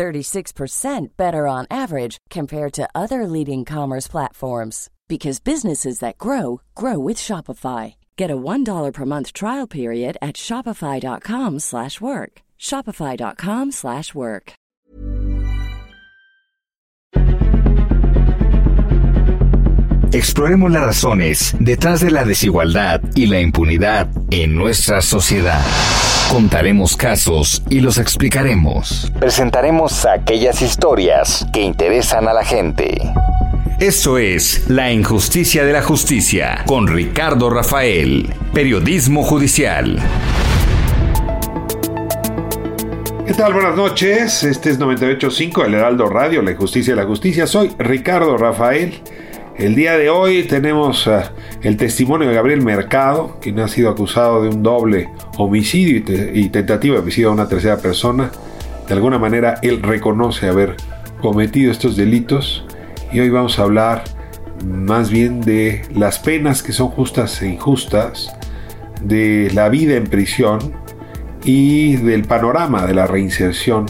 36% better on average compared to other leading commerce platforms because businesses that grow grow with Shopify. Get a $1 per month trial period at shopify.com/work. shopify.com/work. Exploremos las razones detrás de la desigualdad y la impunidad en nuestra sociedad. Contaremos casos y los explicaremos. Presentaremos aquellas historias que interesan a la gente. Esto es La Injusticia de la Justicia con Ricardo Rafael, Periodismo Judicial. ¿Qué tal? Buenas noches. Este es 98.5 El Heraldo Radio, La Injusticia de la Justicia. Soy Ricardo Rafael. El día de hoy tenemos uh, el testimonio de Gabriel Mercado, quien ha sido acusado de un doble homicidio y tentativa de homicidio a una tercera persona. De alguna manera él reconoce haber cometido estos delitos y hoy vamos a hablar más bien de las penas que son justas e injustas, de la vida en prisión y del panorama de la reinserción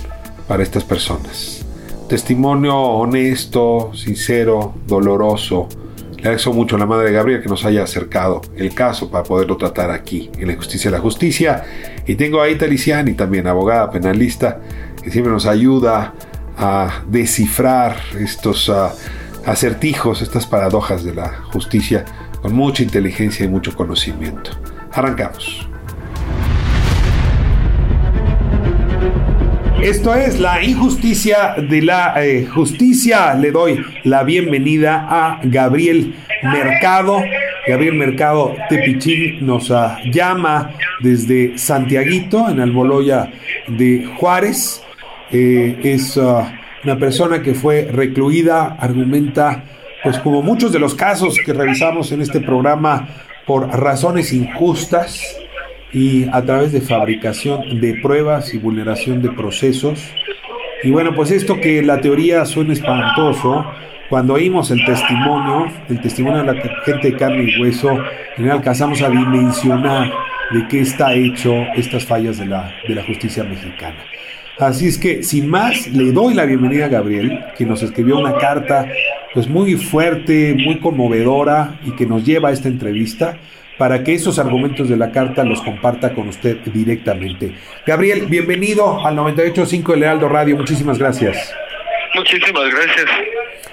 para estas personas testimonio honesto, sincero, doloroso. Le agradezco mucho a la madre Gabriel que nos haya acercado el caso para poderlo tratar aquí, en la Justicia de la Justicia. Y tengo a Ita Liciani, también abogada penalista, que siempre nos ayuda a descifrar estos uh, acertijos, estas paradojas de la justicia, con mucha inteligencia y mucho conocimiento. Arrancamos. Esto es la injusticia de la eh, justicia. Le doy la bienvenida a Gabriel Mercado. Gabriel Mercado Tepichín nos uh, llama desde Santiaguito, en Almoloya de Juárez. Eh, es uh, una persona que fue recluida, argumenta, pues como muchos de los casos que revisamos en este programa, por razones injustas y a través de fabricación de pruebas y vulneración de procesos. Y bueno, pues esto que la teoría suena espantoso, cuando oímos el testimonio, el testimonio de la gente de carne y hueso, en alcanzamos a dimensionar de qué está hecho estas fallas de la, de la justicia mexicana. Así es que, sin más, le doy la bienvenida a Gabriel, que nos escribió una carta pues muy fuerte, muy conmovedora y que nos lleva a esta entrevista para que esos argumentos de la carta los comparta con usted directamente. Gabriel, bienvenido al 98.5 de Lealdo Radio. Muchísimas gracias. Muchísimas gracias.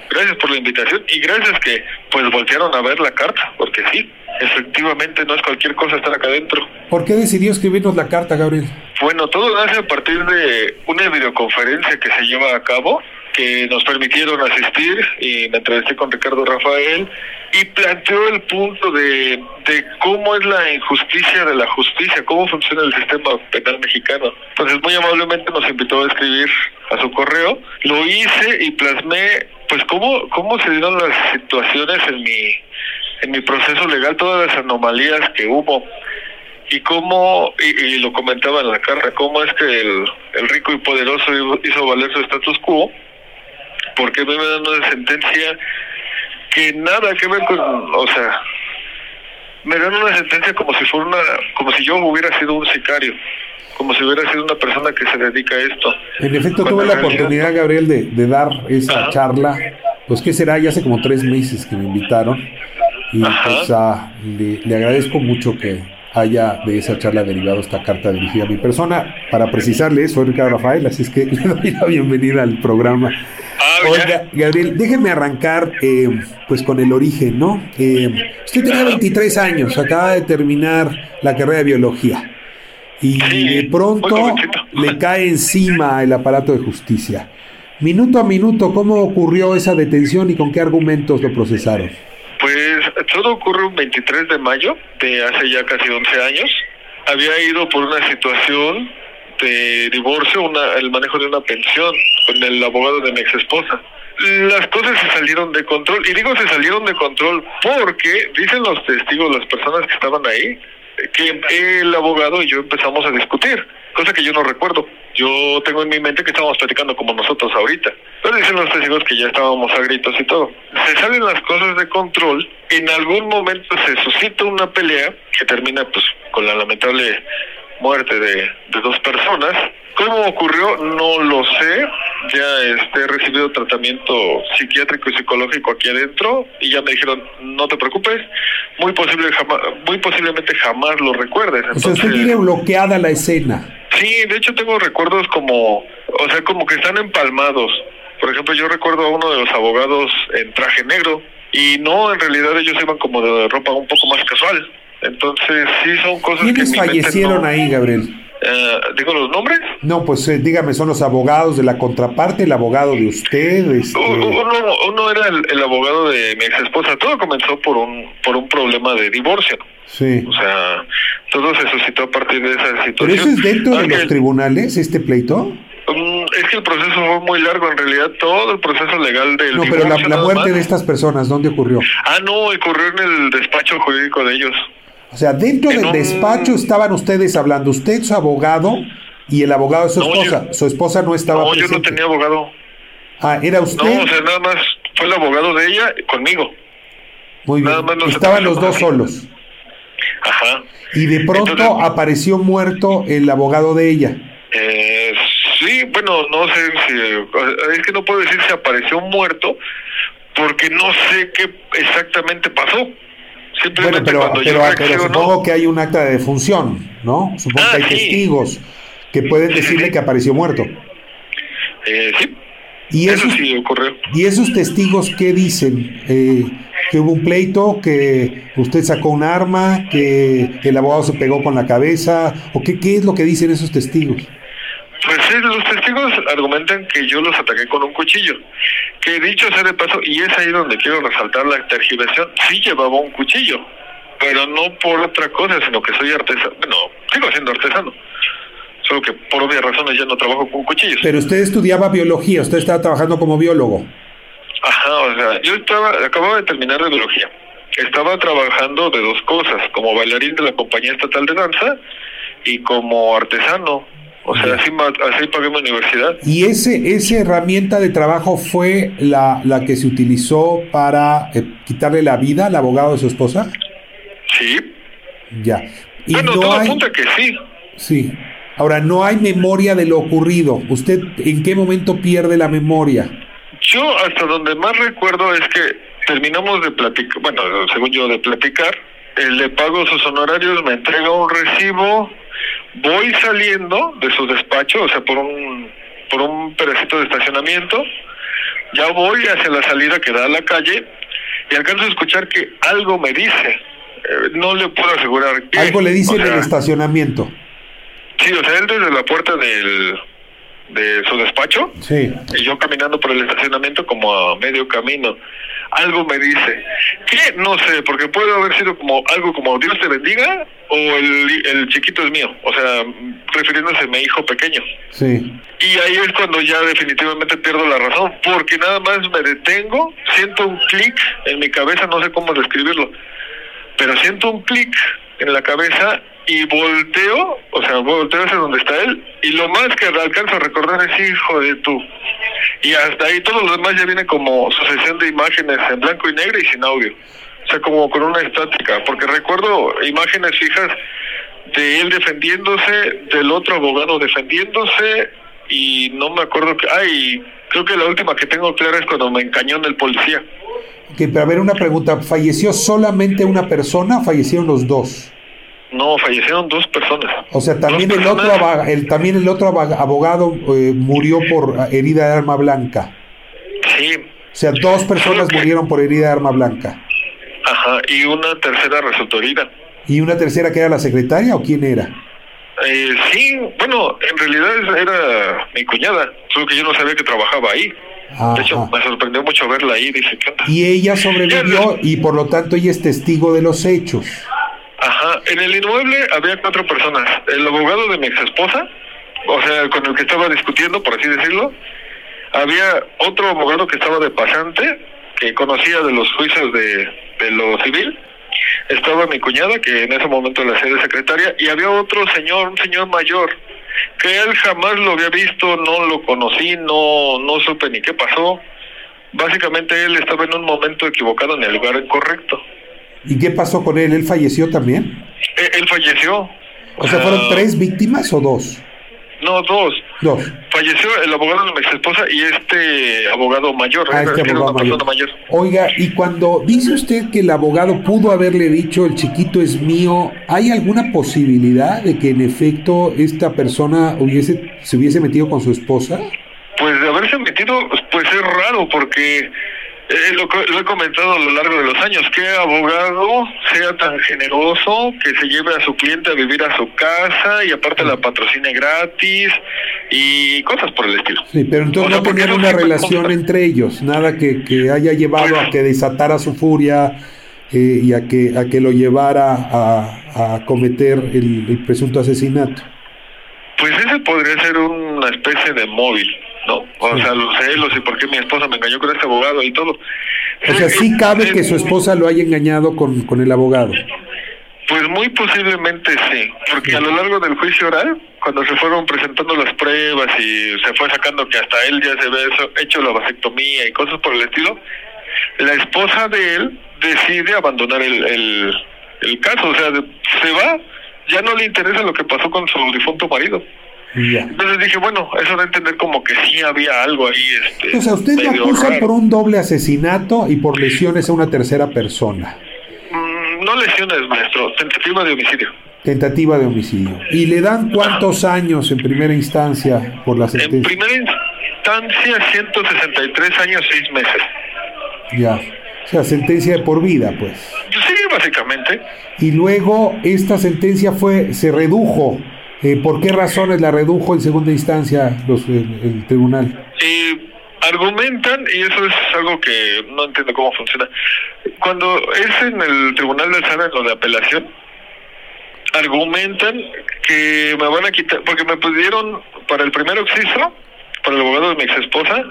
Gracias por la invitación y gracias que pues voltearon a ver la carta, porque sí, efectivamente no es cualquier cosa estar acá adentro. ¿Por qué decidió escribirnos la carta, Gabriel? Bueno, todo nace a partir de una videoconferencia que se lleva a cabo que nos permitieron asistir y me entrevisté con Ricardo Rafael y planteó el punto de, de cómo es la injusticia de la justicia, cómo funciona el sistema penal mexicano. Entonces muy amablemente nos invitó a escribir a su correo, lo hice y plasmé pues cómo, cómo se dieron las situaciones en mi, en mi proceso legal, todas las anomalías que hubo y cómo, y, lo comentaba en la carta, cómo es que el, el rico y poderoso hizo valer su status quo porque me dan una sentencia que nada que ver con, o sea, me dan una sentencia como si fuera una, como si yo hubiera sido un sicario, como si hubiera sido una persona que se dedica a esto. En efecto, tuve la oportunidad, Gabriel, de, de dar esa charla, pues que será, ya hace como tres meses que me invitaron, y pues ah, le, le agradezco mucho que haya de esa charla derivado esta carta dirigida a mi persona. Para precisarle, soy Ricardo Rafael, así es que le doy la bienvenida al programa. Ah, Oiga, Gabriel, déjeme arrancar eh, pues con el origen, ¿no? Eh, usted tenía 23 años, acaba de terminar la carrera de biología y de pronto le cae encima el aparato de justicia. Minuto a minuto, ¿cómo ocurrió esa detención y con qué argumentos lo procesaron? Pues todo ocurre un 23 de mayo de hace ya casi 11 años. Había ido por una situación de divorcio, una, el manejo de una pensión con el abogado de mi ex esposa. las cosas se salieron de control. Y digo se salieron de control porque dicen los testigos, las personas que estaban ahí, que el abogado y yo empezamos a discutir, cosa que yo no recuerdo. Yo tengo en mi mente que estábamos platicando como nosotros ahorita. Pero dicen los testigos que ya estábamos a gritos y todo. Se salen las cosas de control. En algún momento se suscita una pelea que termina pues con la lamentable muerte de, de dos personas. ¿Cómo ocurrió? No lo sé. Ya este, he recibido tratamiento psiquiátrico y psicológico aquí adentro y ya me dijeron, no te preocupes, muy, posible jamás, muy posiblemente jamás lo recuerdes. o sea, usted tiene bloqueada la escena. Sí, de hecho tengo recuerdos como, o sea, como que están empalmados. Por ejemplo, yo recuerdo a uno de los abogados en traje negro y no, en realidad ellos iban como de ropa un poco más casual. Entonces, sí son cosas ¿Quiénes que... ¿Quiénes fallecieron ahí, Gabriel? Eh, ¿Digo los nombres? No, pues eh, dígame, son los abogados de la contraparte, el abogado de usted. Este... Uno, uno, era el, el, abogado de mi ex esposa. Todo comenzó por un por un problema de divorcio. Sí. O sea, todo se suscitó a partir de esa situación. ¿Pero eso es dentro de los tribunales, este pleito? Um, es que el proceso fue muy largo, en realidad todo el proceso legal del No, pero la, la muerte de estas personas, ¿dónde ocurrió? Ah, no, ocurrió en el despacho jurídico de ellos. O sea, dentro del un... despacho estaban ustedes hablando, usted, su abogado y el abogado de su no, esposa. Yo, su esposa no estaba No, presente. yo no tenía abogado. Ah, ¿era usted? No, o sea, nada más fue el abogado de ella conmigo. Muy bien. Más Estaban los dos solos. Ajá. Y de pronto Entonces- apareció muerto el abogado de ella. Eh, sí, bueno, no sé si... Es que no puedo decir si apareció muerto porque no sé qué exactamente pasó. Bueno, pero, cuando pero, yo pero reacciono... supongo que hay un acta de defunción, ¿no? Supongo Ah, que hay sí. testigos que pueden decirle que apareció muerto. Eh, sí, Y eso esos, sí ocurrió. ¿Y esos testigos qué dicen? Eh, que hubo un pleito, que usted sacó un arma, que el abogado se pegó con la cabeza, o qué, qué es lo que dicen esos testigos. Pues sí, los testigos argumentan que yo los ataqué con un cuchillo. Que dicho sea de paso, y es ahí donde quiero resaltar la tergiversión, sí llevaba un cuchillo, pero no por otra cosa, sino que soy artesano. Bueno, sigo siendo artesano. Solo que por obvias razones ya no trabajo con cuchillos. Pero usted estudiaba biología, usted estaba trabajando como biólogo. Ajá, o sea, yo estaba, acababa de terminar de biología. Estaba trabajando de dos cosas, como bailarín de la compañía estatal de danza y como artesano. O sea, así, pagué mi universidad. ¿Y ese, esa herramienta de trabajo fue la, la que se utilizó para eh, quitarle la vida al abogado de su esposa? Sí. Ya. Y bueno, no todo hay, apunta que sí. sí. Ahora, no hay memoria de lo ocurrido. ¿Usted en qué momento pierde la memoria? Yo hasta donde más recuerdo es que terminamos de platicar, bueno, según yo de platicar, él le pago sus honorarios, me entrega un recibo, voy saliendo de su despacho, o sea, por un por un pedacito de estacionamiento, ya voy hacia la salida que da a la calle y alcanzo a escuchar que algo me dice. Eh, no le puedo asegurar qué. Algo le dice O en el estacionamiento. Sí, o sea, él desde la puerta del de su despacho Sí. y yo caminando por el estacionamiento como a medio camino. Algo me dice, ¿qué? No sé, porque puede haber sido como algo como Dios te bendiga o el, el chiquito es mío, o sea, refiriéndose a mi hijo pequeño. Sí. Y ahí es cuando ya definitivamente pierdo la razón, porque nada más me detengo, siento un clic en mi cabeza, no sé cómo describirlo, pero siento un clic en la cabeza y volteo, o sea, volteo hacia donde está él, y lo más que alcanzo a recordar es hijo de tú. Y hasta ahí todo lo demás ya viene como sucesión de imágenes en blanco y negro y sin audio. O sea, como con una estática, porque recuerdo imágenes fijas de él defendiéndose, del otro abogado defendiéndose, y no me acuerdo que... Ay, creo que la última que tengo clara es cuando me encañó en el policía. Que, pero a ver, una pregunta. ¿Falleció solamente una persona fallecieron los dos? No, fallecieron dos personas. O sea, también Dos el otro, personas. el, también el otro abogado eh, murió por ah, herida de arma blanca. Sí, O sea, dos personas murieron por herida de arma blanca. ajá, y una tercera resultó herida. ¿Y una tercera que era la secretaria o quién era? Eh, sí, bueno, en realidad era mi cuñada, solo que yo no sabía que trabajaba ahí. De hecho, me sorprendió mucho verla ahí, dije, ¿qué onda? Y ella sobrevivió y por lo tanto ella es testigo de los hechos. Ajá, en el inmueble había cuatro personas. El abogado de mi ex esposa, o sea, con el que estaba discutiendo, por así decirlo, había otro abogado que estaba de pasante, que conocía de los juicios de, de lo civil, estaba mi cuñada, que en ese momento la sede secretaria, y había otro señor, un señor mayor, que él jamás lo había visto, no lo conocí, no, no supe ni qué pasó. Básicamente él estaba en un momento equivocado en el lugar incorrecto. ¿Y qué pasó con él? ¿Él falleció también? Eh, él falleció. O sea, ¿fueron Ah, tres víctimas o dos? No, dos. Dos. Falleció el abogado de mi ex esposa y este abogado mayor. Ah, era- este abogado mayor. Oiga, y cuando dice usted que el abogado pudo haberle dicho el chiquito es mío, ¿hay alguna posibilidad de que en efecto esta persona hubiese, se hubiese metido con su esposa? Pues de haberse metido, pues es raro porque eh, lo, lo he comentado a lo largo de los años, que abogado sea tan generoso que se lleve a su cliente a vivir a su casa y aparte la patrocine gratis y cosas por el estilo. Sí, pero entonces O sea, no tenían una relación consta. entre ellos, nada que, que haya llevado a que desatara su furia eh, y a que, a que lo llevara a, a cometer el, el presunto asesinato. Pues ese podría ser una especie de móvil, ¿no? O sea, los celos y por qué mi esposa me engañó con este abogado y todo. O sea, sí cabe que su esposa lo haya engañado con, con el abogado. Pues muy posiblemente sí, porque a lo largo del juicio oral, cuando se fueron presentando las pruebas y se fue sacando que hasta él ya se había hecho la vasectomía y cosas por el estilo, la esposa de él decide abandonar el, el, el caso, o sea, se va, ya no le interesa lo que pasó con su difunto marido. Entonces dije, bueno, eso da a entender como que sí había algo ahí. Este, O sea, usted lo acusa raro. por un doble asesinato y por lesiones a una tercera persona. Mm, no lesiones, maestro, tentativa de homicidio. Tentativa de homicidio. ¿Y le dan cuántos años en primera instancia por la En sentencia? primera instancia, 163 años, 6 meses. Ya. O sea, sentencia de por vida, pues. Sí, básicamente. Y luego esta sentencia fue, se redujo. Eh, ¿Por qué razones la redujo en segunda instancia los, el, el tribunal? Y argumentan, y eso es algo que no entiendo cómo funciona, cuando es en el Tribunal de Alzada, en lo de apelación, argumentan que me van a quitar, porque me pidieron para el primer occiso, para el abogado de mi ex esposa,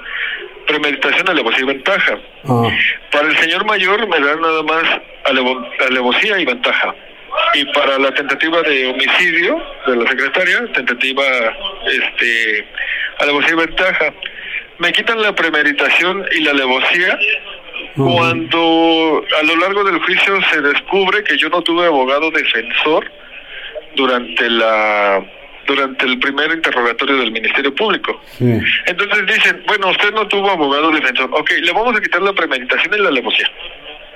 premeditación, alevosía y ventaja. Ah, Para el señor mayor me dan nada más alevo- alevosía y ventaja. Y para la tentativa de homicidio de la secretaria, tentativa este alevosía y ventaja. Me quitan la premeditación y la alevosía cuando a lo largo del juicio se descubre que yo no tuve abogado defensor durante la durante el primer interrogatorio del Ministerio Público. sí. Entonces dicen, bueno, usted no tuvo abogado defensor. Ok, le vamos a quitar la premeditación y la alevosía.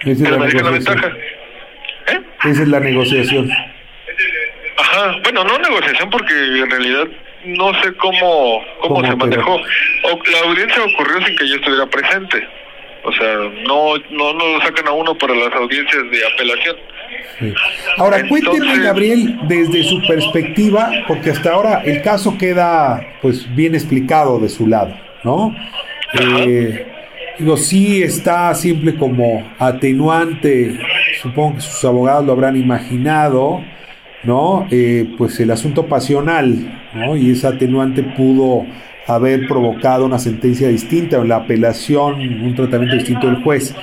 Pero la me la ventaja. Esa es la negociación. Ajá, bueno, no negociación porque en realidad no sé cómo, cómo, ¿Cómo, se manejó. O, la audiencia ocurrió sin que yo estuviera presente. O sea, no, no, no lo sacan a uno para las audiencias de apelación. Sí. Ahora, cuénteme, Entonces- Gabriel, desde su perspectiva, porque hasta ahora el caso queda pues bien explicado de su lado, ¿no? Eh, digo, sí está simple como atenuante, supongo que sus abogados lo habrán imaginado, ¿no? Eh, pues el asunto pasional, ¿no? Y esa atenuante pudo haber provocado una sentencia distinta o la apelación un tratamiento distinto del juez.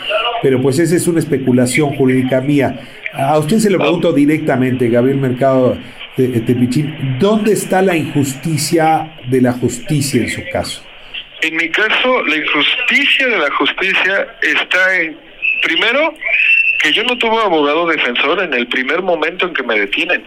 Pero pues esa es una especulación jurídica mía. A usted se lo pregunto directamente, Gabriel Mercado de, de Tepichín, ¿dónde está la injusticia de la justicia en su caso? En mi caso, la injusticia de la justicia está en, primero, que yo no tuve abogado defensor en el primer momento en que me detienen.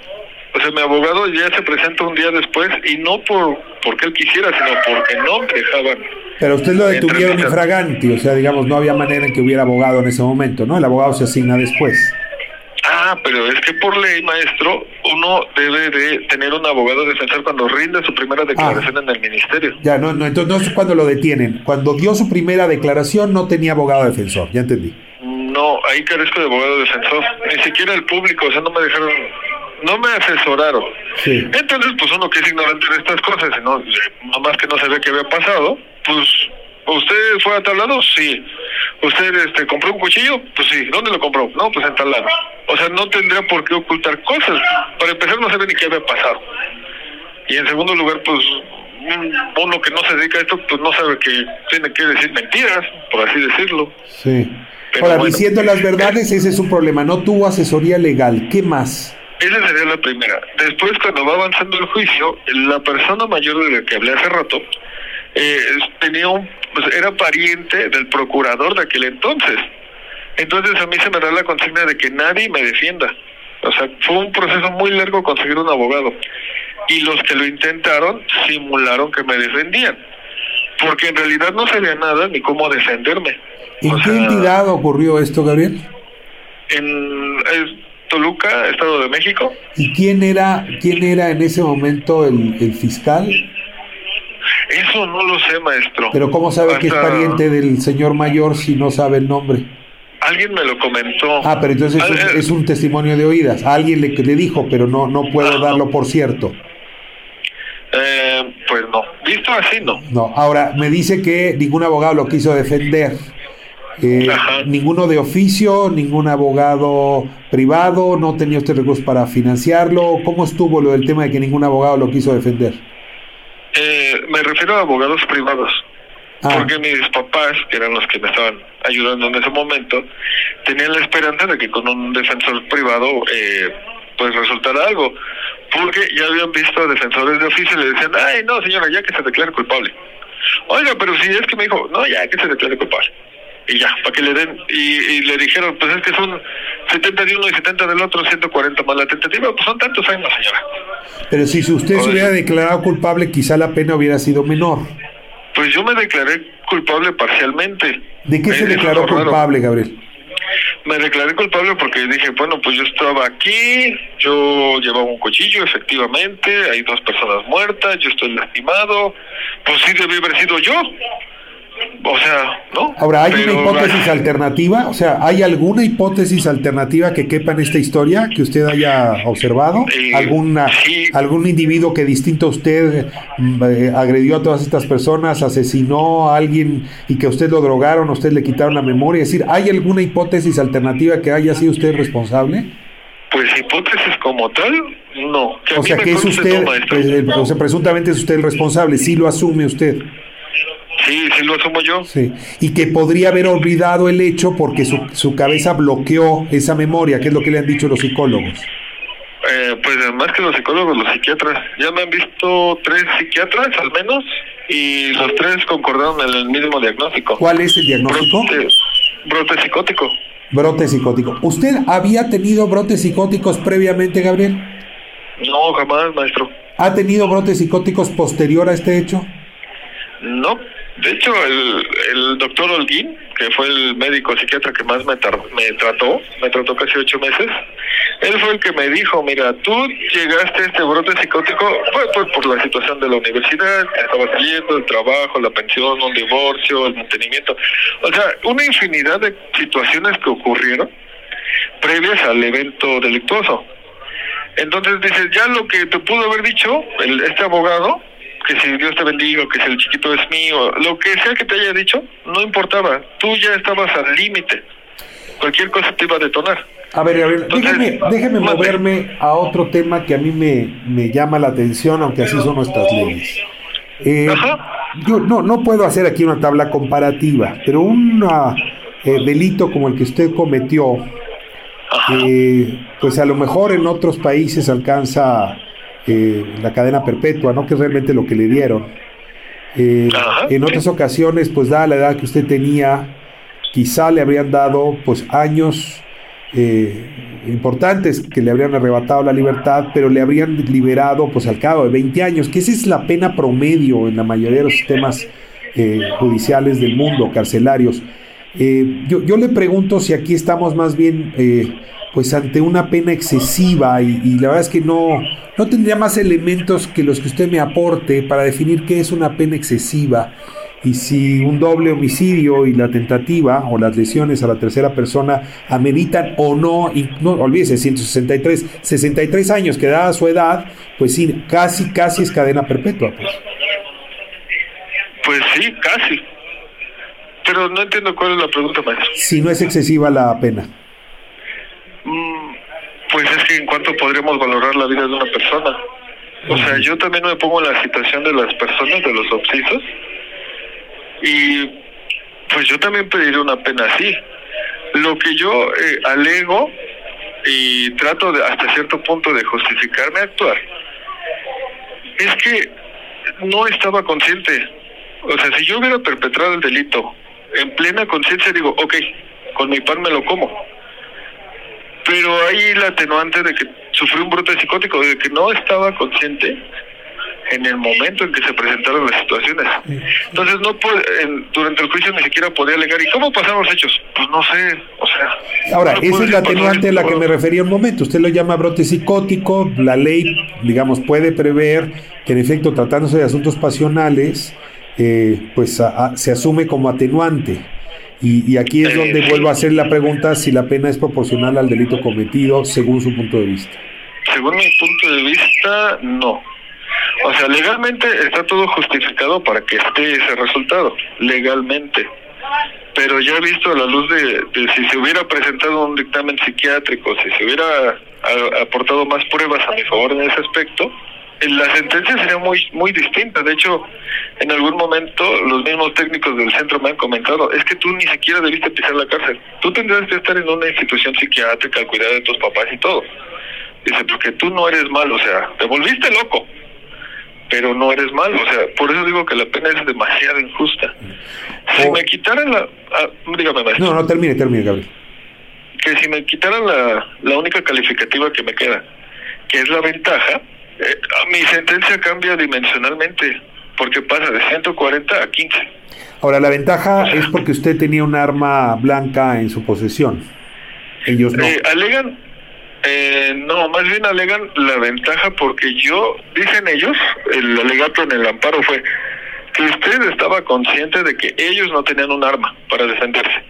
O sea, mi abogado ya se presenta un día después y no por porque él quisiera, sino porque no dejaban. Pero usted lo detuvieron infraganti, o sea, digamos, no había manera en que hubiera abogado en ese momento, ¿no? El abogado se asigna después. Ah, pero es que por ley, maestro, uno debe de tener un abogado defensor cuando rinde su primera declaración en el ministerio. Ya, no, no, entonces no es cuando lo detienen. Cuando dio su primera declaración no tenía abogado defensor, ya entendí. No, ahí carezco de abogado defensor. Ni siquiera el público, o sea, no me dejaron, no me asesoraron. Sí. Entonces, pues uno que es ignorante de estas cosas, y no, nada más que no sabía qué había pasado, pues, ¿usted fue a tal lado? Sí. ¿Usted este, compró un cuchillo? Pues sí. ¿Dónde lo compró? No, pues en tal lado. O sea, no tendría por qué ocultar cosas. Para empezar, no sabía ni qué había pasado. Y en segundo lugar, pues, uno que no se dedica a esto, pues no sabe que tiene que decir mentiras, por así decirlo. Sí. Ahora, diciendo las verdades, ese es un problema. No tuvo asesoría legal. ¿Qué más? Esa sería la primera. Después, cuando va avanzando el juicio, la persona mayor de la que hablé hace rato eh, tenía un, pues, era pariente del procurador de aquel entonces. Entonces a mí se me da la consigna de que nadie me defienda. O sea, fue un proceso muy largo conseguir un abogado. Y los que lo intentaron simularon que me defendían. Porque en realidad no sabía nada ni cómo defenderme. ¿En qué entidad ocurrió esto, Gabriel? En Toluca, Estado de México. ¿Y quién era, quién era en ese momento el, el fiscal? Eso no lo sé, maestro. Pero ¿cómo sabe que es pariente del señor mayor si no sabe el nombre? Alguien me lo comentó. Ah, pero entonces es, un, testimonio de oídas. Alguien le, le dijo, pero no, no puedo darlo por cierto. Eh, pues no, visto así no. No, ahora me dice que ningún abogado lo quiso defender. Eh, ninguno de oficio, ningún abogado privado, no tenía usted recursos para financiarlo. ¿Cómo estuvo lo del tema de que ningún abogado lo quiso defender? Eh, me refiero a abogados privados. Ah. Porque mis papás, que eran los que me estaban ayudando en ese momento, tenían la esperanza de que con un defensor privado eh, pues resultara algo. Porque ya habían visto a defensores de oficio y le decían, ay, no, señora, ya que se declare culpable. Oiga, pero si es que me dijo, no, ya que se declare culpable y ya, para que le den, y, le dijeron, pues es que son 70 de uno y 70 del otro, 140 más la tentativa, pues son tantos años, señora. Pero si usted se hubiera declarado culpable, quizá la pena hubiera sido menor. Pues yo me declaré culpable parcialmente. ¿De qué se declaró culpable, Gabriel? Me declaré culpable porque dije, bueno, pues yo estaba aquí, yo llevaba un cuchillo, efectivamente, hay dos personas muertas, yo estoy lastimado, pues sí debí haber sido yo. O sea, ¿no? Ahora, ¿hay una hipótesis alternativa? O sea, ¿hay alguna hipótesis alternativa que quepa en esta historia que usted haya observado? Eh, ¿Alguna, ¿Algún individuo que distinto a usted mm, eh, agredió a todas estas personas, asesinó a alguien y que usted lo drogaron, a usted le quitaron la memoria? Es decir, ¿hay alguna hipótesis alternativa que haya sido usted responsable? Pues hipótesis como tal, no. o sea, que es usted, o sea, presuntamente es usted el responsable, sí lo asume usted. Sí, sí lo asumo yo. Sí. Y que podría haber olvidado el hecho porque su, su cabeza bloqueó esa memoria, que es lo que le han dicho los psicólogos. Eh, pues más que los psicólogos, los psiquiatras. Ya me han visto tres psiquiatras al menos y los tres concordaron en el mismo diagnóstico. ¿Cuál es el diagnóstico? Brote, psicótico. Brote psicótico. ¿Usted había tenido brotes psicóticos previamente, Gabriel? No, jamás, maestro. ¿Ha tenido brotes psicóticos posterior a este hecho? No, de hecho, el, el doctor Holguín, que fue el médico psiquiatra que más me, trató, me trató casi ocho meses, él fue el que me dijo, mira, tú llegaste a este brote psicótico fue por, la situación de la universidad, estabas saliendo, el trabajo, la pensión, un divorcio, el mantenimiento, o sea, una infinidad de situaciones que ocurrieron previas al evento delictuoso. Entonces dices, ya lo que te pudo haber dicho el, este abogado, que si Dios te bendiga, que si el chiquito es mío, lo que sea que te haya dicho, no importaba. Tú ya estabas al límite. Cualquier cosa te iba a detonar. A ver, Gabriel, déjeme, déjeme moverme a otro tema que a mí me, me llama la atención, aunque así son nuestras leyes. Eh, yo no, no puedo hacer aquí una tabla comparativa, pero un eh, delito como el que usted cometió, eh, pues a lo mejor en otros países alcanza eh, la cadena perpetua, ¿no? Que es realmente lo que le dieron. Eh, en otras ocasiones, pues dada la edad que usted tenía, quizá le habrían dado pues años eh, importantes que le habrían arrebatado la libertad, pero le habrían liberado pues al cabo de 20 años, que esa es la pena promedio en la mayoría de los sistemas judiciales del mundo, carcelarios. Yo, yo, le pregunto si aquí estamos más bien pues ante una pena excesiva y, la verdad es que no, no tendría más elementos que los que usted me aporte para definir qué es una pena excesiva y si un doble homicidio y la tentativa o las lesiones a la tercera persona ameritan o no, y no olvídese, 163, 63 años que dada su edad, pues sí, casi, casi es cadena perpetua. Pues, pues sí, casi. Pero no entiendo cuál es la pregunta, maestro. Si no es excesiva la pena. Mm, pues es que en cuanto podríamos valorar la vida de una persona. O sea, yo también me pongo en la situación de las personas, de los obsesos, y pues yo también pediría una pena así. Lo que yo eh, alego y trato de, hasta cierto punto de justificarme actuar es que no estaba consciente. O sea, si yo hubiera perpetrado el delito en plena conciencia, digo, ok, con mi pan me lo como. Pero hay la atenuante de que sufrí un brote psicótico, de que no estaba consciente en el momento en que se presentaron las situaciones. Entonces, no puede, durante el juicio ni siquiera podía alegar. ¿Y cómo pasaron los hechos? Pues no sé, o sea... Ahora, esa es la atenuante a la que me refería un momento. Usted lo llama brote psicótico, la ley, digamos, puede prever que en efecto, tratándose de asuntos pasionales, eh, pues se asume como atenuante. Y, aquí es donde vuelvo a hacer la pregunta si la pena es proporcional al delito cometido según su punto de vista. Según mi punto de vista, no. O sea, legalmente está todo justificado para que esté ese resultado, legalmente. Pero ya he visto a la luz de, si se hubiera presentado un dictamen psiquiátrico, si se hubiera aportado más pruebas a mi favor en ese aspecto, la sentencia sería muy muy distinta. De hecho, en algún momento los mismos técnicos del centro me han comentado, es que tú ni siquiera debiste pisar la cárcel. Tú tendrías que estar en una institución psiquiátrica al cuidado de tus papás y todo. Dice, porque tú no eres malo, o sea, te volviste loco, pero no eres malo. O sea, por eso digo que la pena es demasiado injusta. Si me quitaran la... Ah, dígame, maestro. No, no, termine, termine, Gabriel. Que si me quitaran la, la única calificativa que me queda, que es la ventaja, eh, mi sentencia cambia dimensionalmente, porque pasa de 140 a 15. Ahora, la ventaja es porque usted tenía un arma blanca en su posesión. Ellos no. Eh, alegan, eh, no, más bien alegan la ventaja porque yo, dicen ellos, el alegato en el amparo fue que usted estaba consciente de que ellos no tenían un arma para defenderse.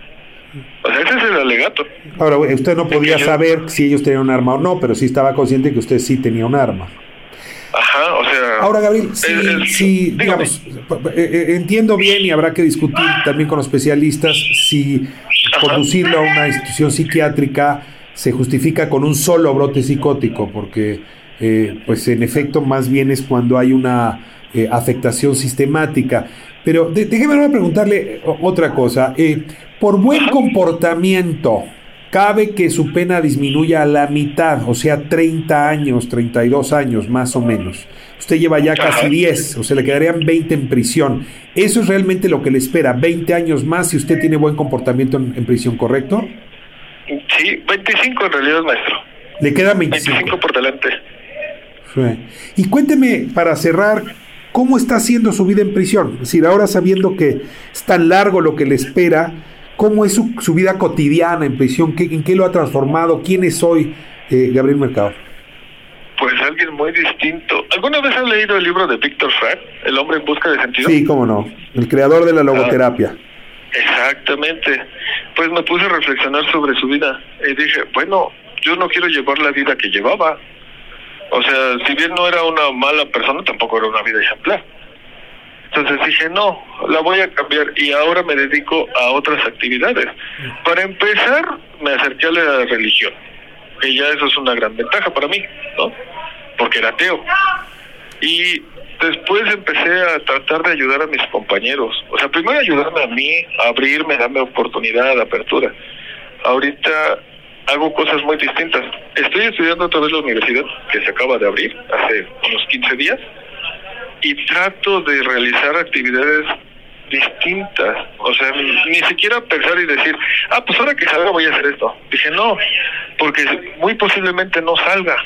O sea, ese es el alegato. Ahora, usted no podía saber si ellos tenían un arma o no, pero sí estaba consciente que usted sí tenía un arma. Ajá, o sea. Ahora, Gabriel, si, digamos, eh, eh, entiendo bien y habrá que discutir también con los especialistas si conducirlo a una institución psiquiátrica se justifica con un solo brote psicótico, porque, eh, pues, en efecto, más bien es cuando hay una afectación sistemática. Pero déjeme preguntarle otra cosa. por buen comportamiento, cabe que su pena disminuya a la mitad, o sea, 30 años, 32 años más o menos. Usted lleva ya casi 10, o sea, le quedarían 20 en prisión. Eso es realmente lo que le espera, 20 años más si usted tiene buen comportamiento en, prisión, ¿correcto? Sí, 25 en realidad, maestro. Le quedan 25. 25 por delante. Y cuénteme, para cerrar, ¿cómo está haciendo su vida en prisión? Es decir, ahora sabiendo que es tan largo lo que le espera, ¿Cómo es su, vida cotidiana en prisión? ¿Qué, ¿En qué lo ha transformado? ¿Quién es hoy eh, Gabriel Mercado? Pues alguien muy distinto. ¿Alguna vez has leído el libro de Víctor Frank, El hombre en busca de sentido? Sí, cómo no. El creador de la logoterapia. Ah, exactamente. Pues me puse a reflexionar sobre su vida y dije, bueno, yo no quiero llevar la vida que llevaba. O sea, si bien no era una mala persona, tampoco era una vida ejemplar. Entonces dije, no, la voy a cambiar y ahora me dedico a otras actividades. Para empezar, me acerqué a la religión, que ya eso es una gran ventaja para mí, ¿no? Porque era ateo. Y después empecé a tratar de ayudar a mis compañeros. O sea, primero ayudarme a mí, a abrirme, darme oportunidad, apertura. Ahorita hago cosas muy distintas. Estoy estudiando otra vez la universidad, que se acaba de abrir hace unos 15 días y trato de realizar actividades distintas, o sea, ni siquiera pensar y decir, ah, pues ahora que salga voy a hacer esto. Dije, no, porque muy posiblemente no salga.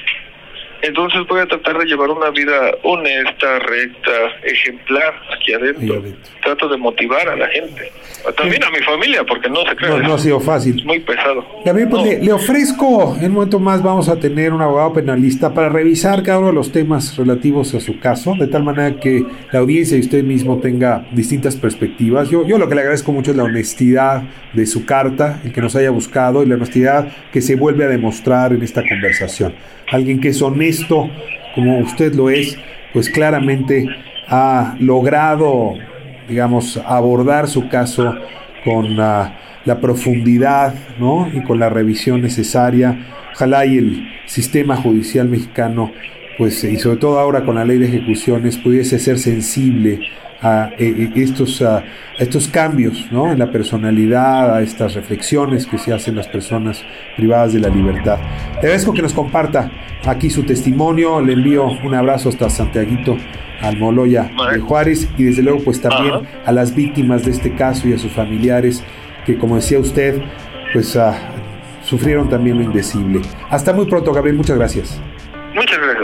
Entonces voy a tratar de llevar una vida honesta, recta, ejemplar aquí adentro. Trato de motivar a la gente. También a mi familia, porque no se cree. No, ha sido fácil. Es muy pesado. También pues, le, ofrezco, en un momento más vamos a tener un abogado penalista para revisar cada uno de los temas relativos a su caso, de tal manera que la audiencia y usted mismo tenga distintas perspectivas. Yo, yo lo que le agradezco mucho es la honestidad de su carta, el que nos haya buscado y la honestidad que se vuelve a demostrar en esta conversación alguien que es honesto como usted lo es, pues claramente ha logrado, digamos, abordar su caso con la, profundidad ¿no? y con la revisión necesaria. Ojalá y el sistema judicial mexicano pues y sobre todo ahora con la ley de ejecuciones, pudiese ser sensible a, eh, eh, estos, a, estos cambios ¿no? en la personalidad, a estas reflexiones que se hacen las personas privadas de la libertad. Le agradezco que nos comparta aquí su testimonio, le envío un abrazo hasta Santiaguito Almoloya de Juárez y desde luego pues también a las víctimas de este caso y a sus familiares que como decía usted pues uh, sufrieron también lo indecible. Hasta muy pronto Gabriel, muchas gracias. Muchas gracias,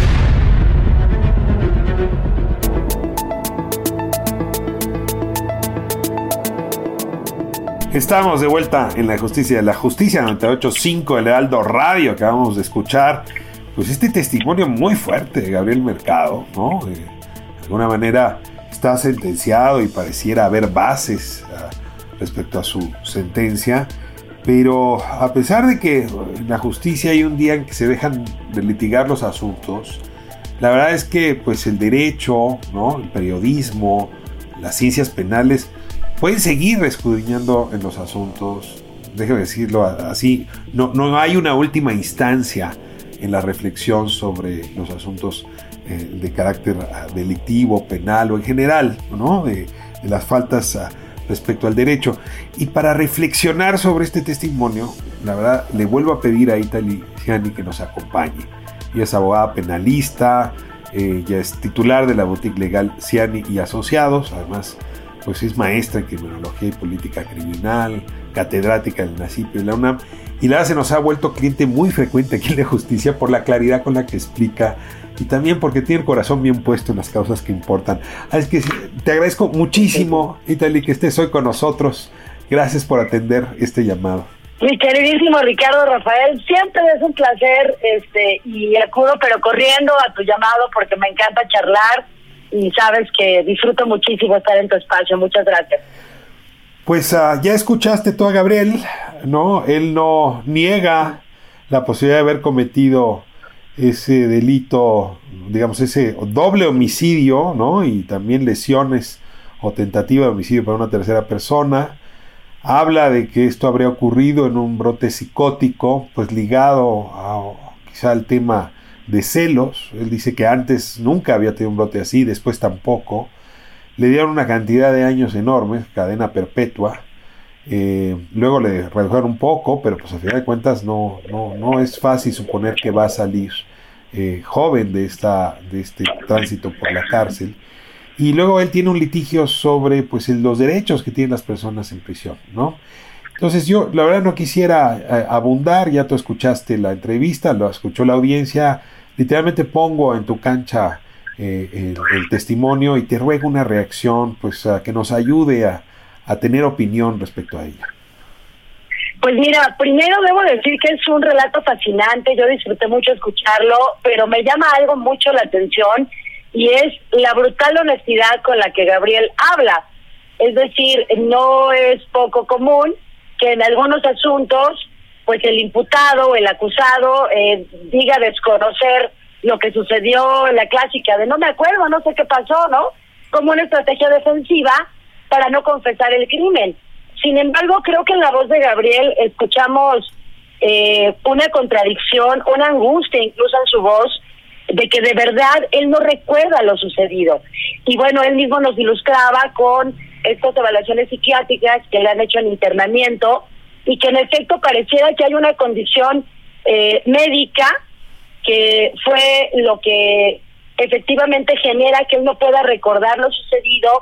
Estamos de vuelta en la justicia de la justicia 98.5 el Heraldo Radio. Acabamos de escuchar pues este testimonio muy fuerte de Gabriel Mercado, ¿no? Eh, de alguna manera está sentenciado y pareciera haber bases ah, respecto a su sentencia. Pero a pesar de que en la justicia hay un día en que se dejan de litigar los asuntos, la verdad es que pues el derecho, ¿no? el periodismo, las ciencias penales pueden seguir escudriñando en los asuntos. Déjeme decirlo así, no, no hay una última instancia en la reflexión sobre los asuntos eh, de carácter ah, delictivo, penal o en general, ¿no? de, las faltas ah, respecto al derecho. Y para reflexionar sobre este testimonio, la verdad, le vuelvo a pedir a Itali Gianni que nos acompañe. Ella es abogada penalista, ella es titular de la boutique legal Ciani y Asociados, además pues es maestra en criminología y política criminal, catedrática del NACIP de la UNAM, y la se nos ha vuelto cliente muy frecuente aquí en la justicia por la claridad con la que explica y también porque tiene el corazón bien puesto en las causas que importan. Así que te agradezco muchísimo, Itali, que estés hoy con nosotros. Gracias por atender este llamado. Mi queridísimo Ricardo Rafael, siempre es un placer este y acudo pero corriendo a tu llamado porque me encanta charlar y sabes que disfruto muchísimo estar en tu espacio. Muchas gracias. Pues uh, ya escuchaste tú a Gabriel, ¿no? Él no niega la posibilidad de haber cometido ese delito, digamos, ese doble homicidio, ¿no? Y también lesiones o tentativa de homicidio para una tercera persona. Habla de que esto habría ocurrido en un brote psicótico, pues ligado a, quizá al tema de celos. Él dice que antes nunca había tenido un brote así, después tampoco. Le dieron una cantidad de años enormes, cadena perpetua. Eh, luego le redujeron un poco, pero pues a final de cuentas no, no, no es fácil suponer que va a salir eh, joven de, esta, de este tránsito por la cárcel. Y luego él tiene un litigio sobre pues, los derechos que tienen las personas en prisión, ¿no? Entonces yo la verdad no quisiera eh, abundar, ya tú escuchaste la entrevista, lo escuchó la audiencia, literalmente pongo en tu cancha el, el, testimonio y te ruego una reacción pues que nos ayude a, a tener opinión respecto a ella? Pues mira, primero debo decir que es un relato fascinante, yo disfruté mucho escucharlo, pero me llama algo mucho la atención y es la brutal honestidad con la que Gabriel habla. Es decir, no es poco común que en algunos asuntos, pues el imputado o el acusado eh, diga desconocer lo que sucedió la clásica de no me acuerdo, no sé qué pasó, ¿no? Como una estrategia defensiva para no confesar el crimen. Sin embargo, creo que en la voz de Gabriel escuchamos eh, una contradicción, una angustia incluso en su voz, de que de verdad él no recuerda lo sucedido. Y bueno, él mismo nos ilustraba con estas evaluaciones psiquiátricas que le han hecho en internamiento y que en efecto pareciera que hay una condición eh, médica que fue lo que efectivamente genera que él no pueda recordar lo sucedido.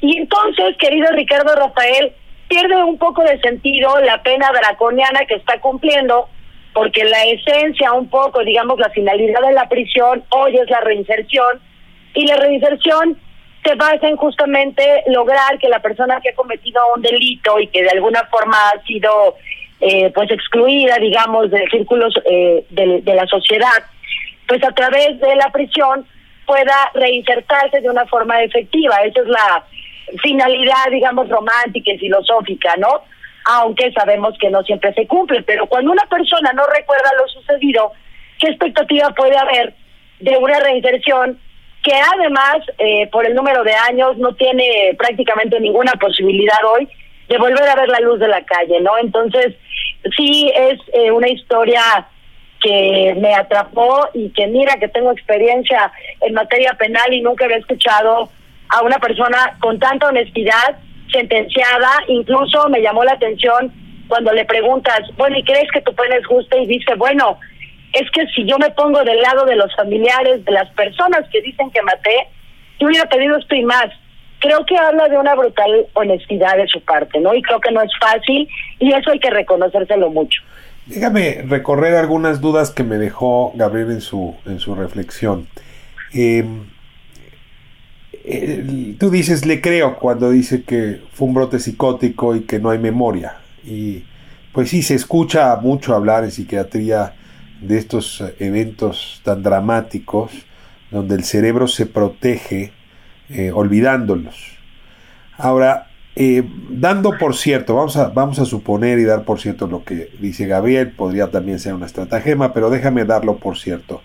Y entonces, querido Ricardo Rafael, pierde un poco de sentido la pena draconiana que está cumpliendo, porque la esencia, un poco, digamos, la finalidad de la prisión hoy es la reinserción, y la reinserción se basa en justamente lograr que la persona que ha cometido un delito y que de alguna forma ha sido eh, pues excluida, digamos, de círculos eh, de, de la sociedad, pues a través de la prisión pueda reinsertarse de una forma efectiva. Esa es la finalidad, digamos, romántica y filosófica, ¿no? Aunque sabemos que no siempre se cumple, pero cuando una persona no recuerda lo sucedido, ¿qué expectativa puede haber de una reinserción que además, eh, por el número de años, no tiene prácticamente ninguna posibilidad hoy de volver a ver la luz de la calle, ¿no? Entonces, sí es eh, una historia que me atrapó y que mira que tengo experiencia en materia penal y nunca había escuchado a una persona con tanta honestidad sentenciada, incluso me llamó la atención cuando le preguntas, bueno, ¿y crees que tu pena es justa? Y dice, bueno, es que si yo me pongo del lado de los familiares, de las personas que dicen que maté, yo hubiera pedido esto y más. Creo que habla de una brutal honestidad de su parte, ¿no? Y creo que no es fácil y eso hay que reconocérselo mucho. Déjame recorrer algunas dudas que me dejó Gabriel en su, en su reflexión. Eh, tú dices, le creo cuando dice que fue un brote psicótico y que no hay memoria. Y pues sí, se escucha mucho hablar en psiquiatría de estos eventos tan dramáticos donde el cerebro se protege eh, olvidándolos. Ahora, eh, dando por cierto, vamos a, vamos a suponer y dar por cierto lo que dice Gabriel, podría también ser una estratagema, pero déjame darlo por cierto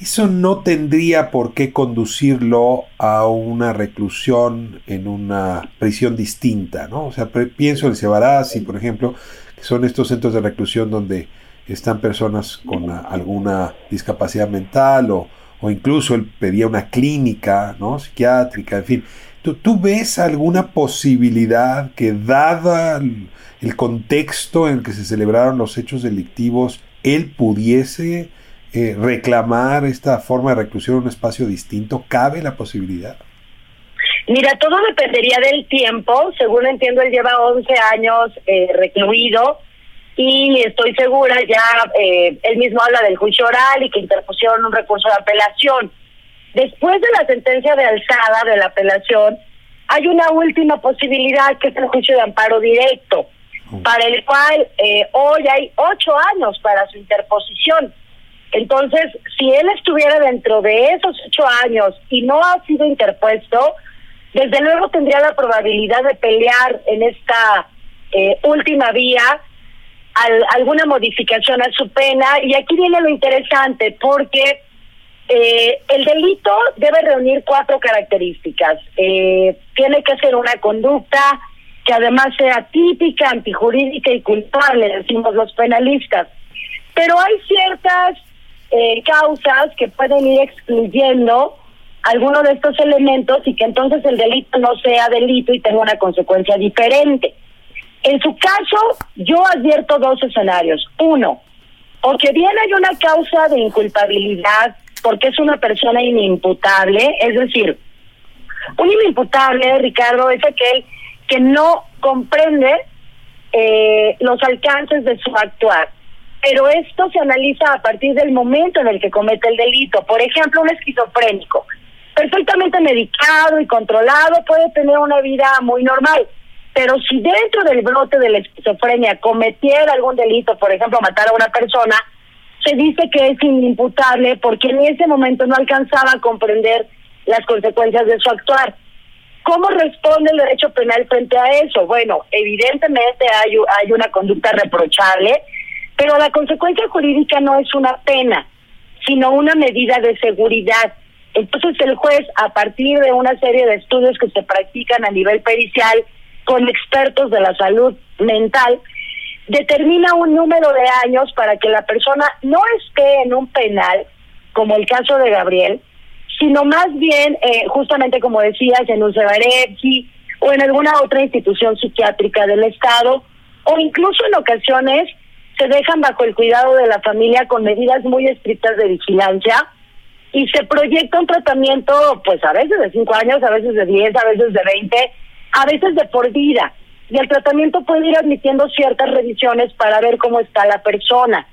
eso no tendría por qué conducirlo a una reclusión en una prisión distinta, ¿no? O sea, pienso en Cebarazzi, por ejemplo, que son estos centros de reclusión donde están personas con alguna discapacidad mental o, o incluso él pedía una clínica, ¿no? Psiquiátrica, en fin. ¿Tú, ¿Tú, ves alguna posibilidad que, dada el contexto en el que se celebraron los hechos delictivos, él pudiese eh, reclamar esta forma de reclusión en un espacio distinto? ¿Cabe la posibilidad? Mira, todo dependería del tiempo. Según entiendo, él lleva 11 años eh, recluido y estoy segura, ya eh, él mismo habla del juicio oral y que interpusieron un recurso de apelación. Después de la sentencia de alzada de la apelación, hay una última posibilidad que es el juicio de amparo directo, para el cual eh, hoy hay ocho años para su interposición. Entonces, si él estuviera dentro de esos ocho años y no ha sido interpuesto, desde luego tendría la probabilidad de pelear en esta eh, última vía alguna modificación a su pena. Y aquí viene lo interesante, porque eh, el delito debe reunir cuatro características. Eh, tiene que ser una conducta que además sea típica, antijurídica y culpable, decimos los penalistas. Pero hay ciertas eh, causas que pueden ir excluyendo alguno de estos elementos y que entonces el delito no sea delito y tenga una consecuencia diferente. En su caso, yo advierto dos escenarios. Uno, o que bien hay una causa de inculpabilidad porque es una persona inimputable, es decir, un inimputable, Ricardo, es aquel que no comprende eh, los alcances de su actuar pero esto se analiza a partir del momento en el que comete el delito. Por ejemplo, un esquizofrénico, perfectamente medicado y controlado, puede tener una vida muy normal. Pero si dentro del brote de la esquizofrenia cometiera algún delito, por ejemplo, matar a una persona, se dice que es inimputable porque en ese momento no alcanzaba a comprender las consecuencias de su actuar. ¿Cómo responde el derecho penal frente a eso? Bueno, evidentemente hay, hay una conducta reprochable, pero la consecuencia jurídica no es una pena, sino una medida de seguridad. Entonces el juez, a partir de una serie de estudios que se practican a nivel pericial con expertos de la salud mental, determina un número de años para que la persona no esté en un penal, como el caso de Gabriel, sino más bien, eh, justamente como decías, en un o en alguna otra institución psiquiátrica del Estado, o incluso en ocasiones se dejan bajo el cuidado de la familia con medidas muy estrictas de vigilancia y se proyecta un tratamiento, pues a veces de 5 años, a veces de 10, a veces de 20, a veces de por vida. Y el tratamiento puede ir admitiendo ciertas revisiones para ver cómo está la persona.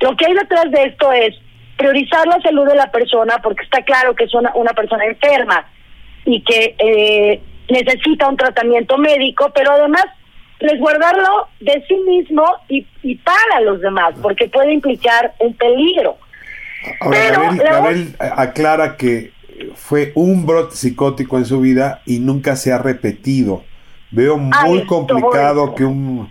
Lo que hay detrás de esto es priorizar la salud de la persona porque está claro que es una, una persona enferma y que eh, necesita un tratamiento médico, pero además resguardarlo de sí mismo y, y para los demás, porque puede implicar un peligro. Ahora, Gabel, aclara que fue un brote psicótico en su vida y nunca se ha repetido. Veo muy complicado que un,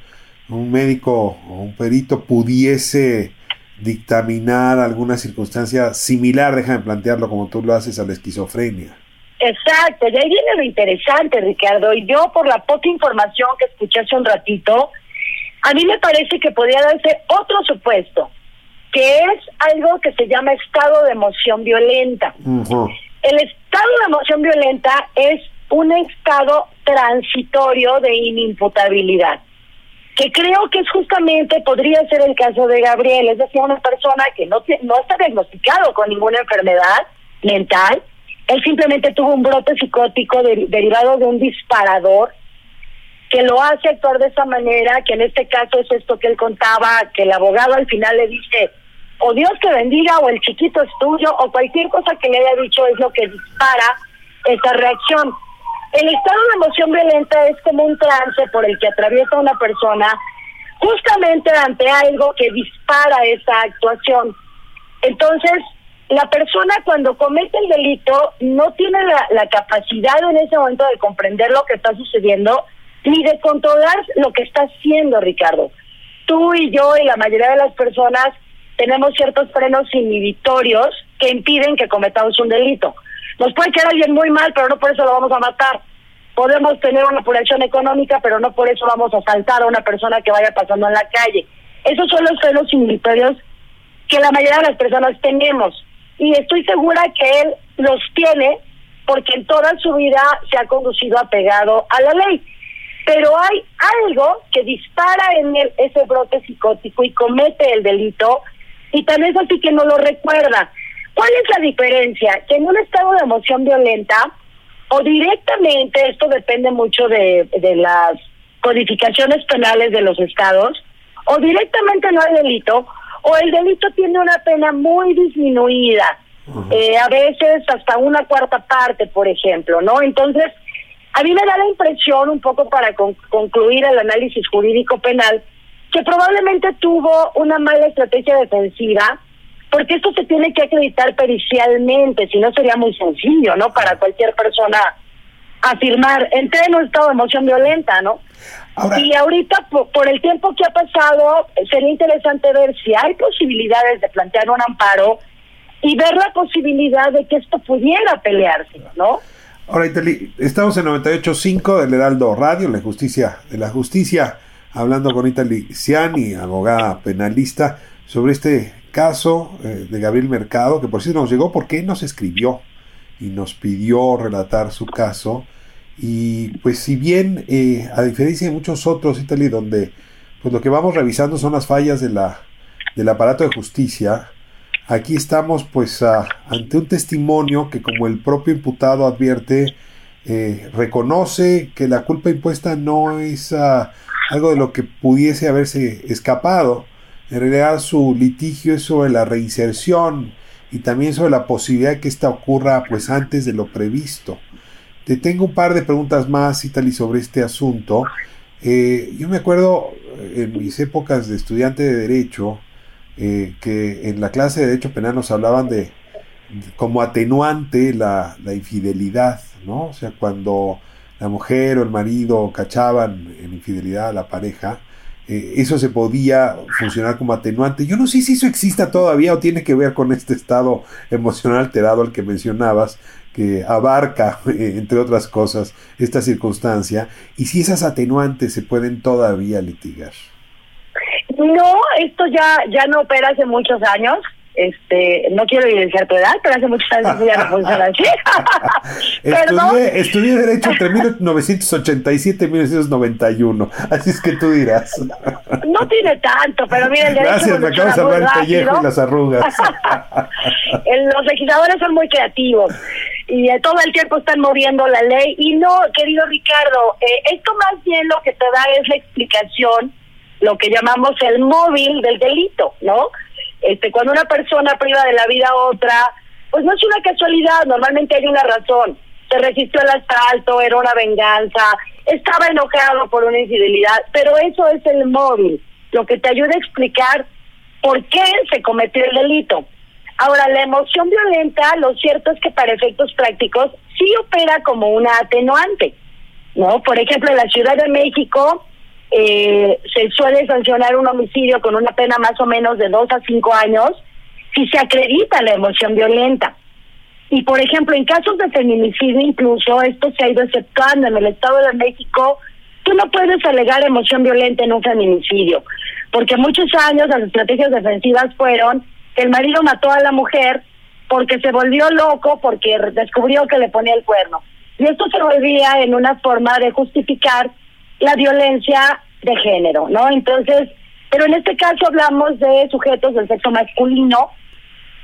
un médico o un perito pudiese dictaminar alguna circunstancia similar, déjame plantearlo como tú lo haces, a la esquizofrenia. Exacto, y ahí viene lo interesante, Ricardo, y yo por la poca información que escuché hace un ratito, a mí me parece que podría darse otro supuesto, que es algo que se llama estado de emoción violenta. El estado de emoción violenta es un estado transitorio de inimputabilidad que creo que es justamente podría ser el caso de Gabriel, es decir, una persona que no, no está diagnosticado con ninguna enfermedad mental, él simplemente tuvo un brote psicótico derivado de un disparador que lo hace actuar de esa manera, que en este caso es esto que él contaba, que el abogado al final le dice, o Dios te bendiga, o el chiquito es tuyo, o cualquier cosa que le haya dicho es lo que dispara esa reacción. El estado de emoción violenta es como un trance por el que atraviesa una persona justamente ante algo que dispara esa actuación. Entonces, la persona cuando comete el delito no tiene la, la, capacidad en ese momento de comprender lo que está sucediendo ni de controlar lo que está haciendo, Ricardo. Tú y yo y la mayoría de las personas tenemos ciertos frenos inhibitorios que impiden que cometamos un delito. Nos puede quedar alguien muy mal, pero no por eso lo vamos a matar. Podemos tener una apuración económica, pero no por eso vamos a asaltar a una persona que vaya pasando en la calle. Esos son los frenos inhibitorios que la mayoría de las personas tenemos. Y estoy segura que él los tiene porque en toda su vida se ha conducido apegado a la ley. Pero hay algo que dispara en él ese brote psicótico y comete el delito y también es así que no lo recuerda. ¿Cuál es la diferencia? Que en un estado de emoción violenta, o directamente, esto depende mucho de, de las codificaciones penales de los estados, o directamente no hay delito, o el delito tiene una pena muy disminuida, eh, a veces hasta una cuarta parte, por ejemplo, ¿no? Entonces, a mí me da la impresión, un poco para concluir el análisis jurídico penal, que probablemente tuvo una mala estrategia defensiva, porque esto se tiene que acreditar pericialmente, si no sería muy sencillo, ¿no? Para cualquier persona afirmar, entré en un estado de emoción violenta, ¿no? y ahorita, por, el tiempo que ha pasado, sería interesante ver si hay posibilidades de plantear un amparo y ver la posibilidad de que esto pudiera pelearse, ¿no? Ahora, Itali, estamos en 98.5 del Heraldo Radio, la justicia, de la justicia, hablando con Itali Ciani, abogada penalista, sobre este caso eh, de Gabriel Mercado, que por cierto nos llegó porque nos escribió y nos pidió relatar su caso. Y pues si bien, eh, a diferencia de muchos otros, Italy, donde pues lo que vamos revisando son las fallas de la, del aparato de justicia, aquí estamos pues ante un testimonio que como el propio imputado advierte, eh, reconoce que la culpa impuesta no es algo de lo que pudiese haberse escapado, en realidad su litigio es sobre la reinserción y también sobre la posibilidad de que esta ocurra pues antes de lo previsto. Te tengo un par de preguntas más, Itali, sobre este asunto. Eh, yo me acuerdo eh, en mis épocas de estudiante de Derecho eh, que en la clase de Derecho Penal nos hablaban de, como atenuante la, la, infidelidad, ¿no? O sea, cuando la mujer o el marido cachaban en infidelidad a la pareja, eh, eso se podía funcionar como atenuante. Yo no sé si eso exista todavía o tiene que ver con este estado emocional alterado al que mencionabas, que abarca, entre otras cosas, esta circunstancia, y si esas atenuantes se pueden todavía litigar. No, esto ya, ya no opera hace muchos años este, no quiero evidenciar tu edad, pero hace muchos años ya no funciona así. estudié, estudié Derecho entre 1987 y 1991, así es que tú dirás. No tiene tanto, pero mira, el derecho Gracias, me acabas de salvar el pellejo y las arrugas. Los legisladores son muy creativos y todo el tiempo están moviendo la ley. Y no, querido Ricardo, eh, esto más bien lo que te da es la explicación, lo que llamamos el móvil del delito, ¿no? Este, cuando una persona priva de la vida a otra, pues no es una casualidad, normalmente hay una razón. se resistió al asalto, era una venganza, estaba enojado por una infidelidad, pero eso es el móvil, lo que te ayuda a explicar por qué se cometió el delito. Ahora, la emoción violenta, lo cierto es que para efectos prácticos sí opera como una atenuante, ¿no? Por ejemplo, en la Ciudad de México eh, se suele sancionar un homicidio con una pena más o menos de dos a cinco años si se acredita la emoción violenta. Y por ejemplo, en casos de feminicidio incluso, esto se ha ido exceptuando en el Estado de México, tú no puedes alegar emoción violenta en un feminicidio, porque muchos años las estrategias defensivas fueron que el marido mató a la mujer porque se volvió loco, porque descubrió que le ponía el cuerno. Y esto se volvía en una forma de justificar la violencia de género, ¿no? Entonces, pero en este caso hablamos de sujetos del sexo masculino